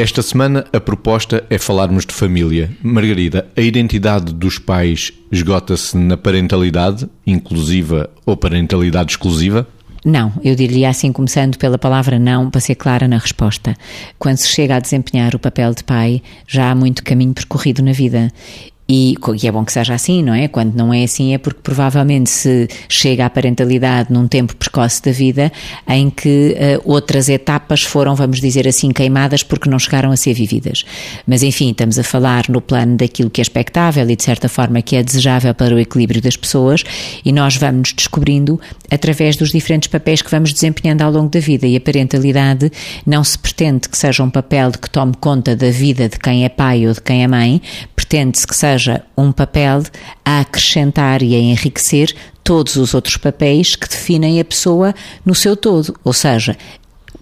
Esta semana a proposta é falarmos de família. Margarida, a identidade dos pais esgota-se na parentalidade inclusiva ou parentalidade exclusiva? Não, eu diria assim, começando pela palavra não, para ser clara na resposta. Quando se chega a desempenhar o papel de pai, já há muito caminho percorrido na vida. E, e, é bom que seja assim, não é? Quando não é assim é porque provavelmente se chega à parentalidade num tempo precoce da vida em que uh, outras etapas foram, vamos dizer assim, queimadas porque não chegaram a ser vividas. Mas enfim, estamos a falar no plano daquilo que é expectável e de certa forma que é desejável para o equilíbrio das pessoas e nós vamos nos descobrindo através dos diferentes papéis que vamos desempenhando ao longo da vida e a parentalidade não se pretende que seja um papel que tome conta da vida de quem é pai ou de quem é mãe, pretende-se que seja um papel a acrescentar e a enriquecer todos os outros papéis que definem a pessoa no seu todo. Ou seja,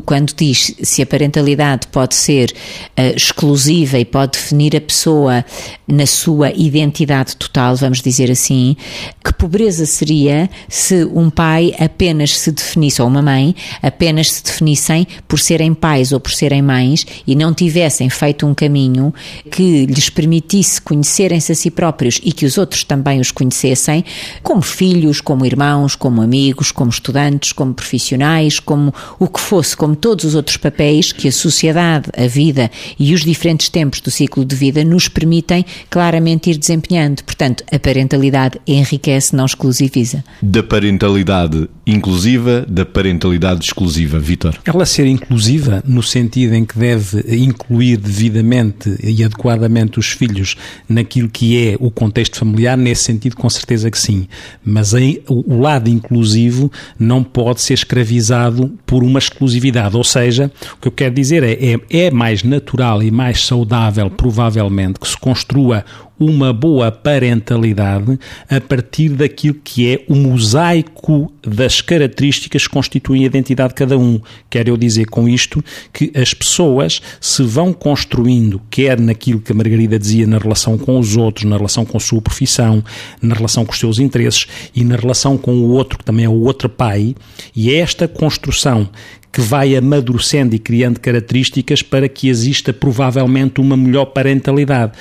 quando diz se a parentalidade pode ser uh, exclusiva e pode definir a pessoa na sua identidade total, vamos dizer assim, que pobreza seria se um pai apenas se definisse, ou uma mãe, apenas se definissem por serem pais ou por serem mães e não tivessem feito um caminho que lhes permitisse conhecerem-se a si próprios e que os outros também os conhecessem, como filhos, como irmãos, como amigos, como estudantes, como profissionais, como o que fosse, como todos os outros papéis que a sociedade, a vida e os diferentes tempos do ciclo de vida nos permitem claramente ir desempenhando. Portanto, a parentalidade enriquece, não exclusiviza. Da parentalidade inclusiva, da parentalidade exclusiva, Vitor? Ela ser inclusiva no sentido em que deve incluir devidamente e adequadamente os filhos naquilo que é o contexto familiar, nesse sentido, com certeza que sim. Mas aí, o lado inclusivo não pode ser escravizado por uma exclusividade ou seja, o que eu quero dizer é, é, é mais natural e mais saudável, provavelmente, que se construa uma boa parentalidade a partir daquilo que é o mosaico das características que constituem a identidade de cada um. Quero eu dizer com isto que as pessoas se vão construindo, quer naquilo que a Margarida dizia na relação com os outros, na relação com a sua profissão, na relação com os seus interesses e na relação com o outro, que também é o outro pai, e é esta construção que vai amadurecendo e criando características para que exista provavelmente uma melhor parentalidade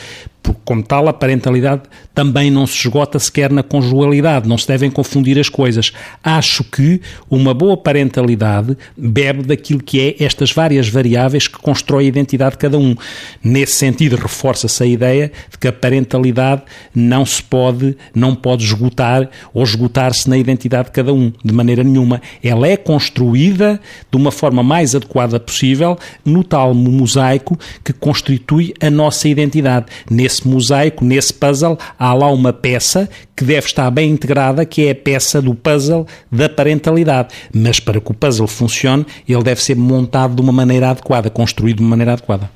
porque, como tal, a parentalidade também não se esgota sequer na conjugalidade, não se devem confundir as coisas. Acho que uma boa parentalidade bebe daquilo que é estas várias variáveis que constrói a identidade de cada um. Nesse sentido, reforça-se a ideia de que a parentalidade não se pode, não pode esgotar ou esgotar-se na identidade de cada um, de maneira nenhuma. Ela é construída de uma forma mais adequada possível no tal mosaico que constitui a nossa identidade. Nesse nesse mosaico, nesse puzzle, há lá uma peça que deve estar bem integrada, que é a peça do puzzle da parentalidade. Mas para que o puzzle funcione, ele deve ser montado de uma maneira adequada, construído de uma maneira adequada.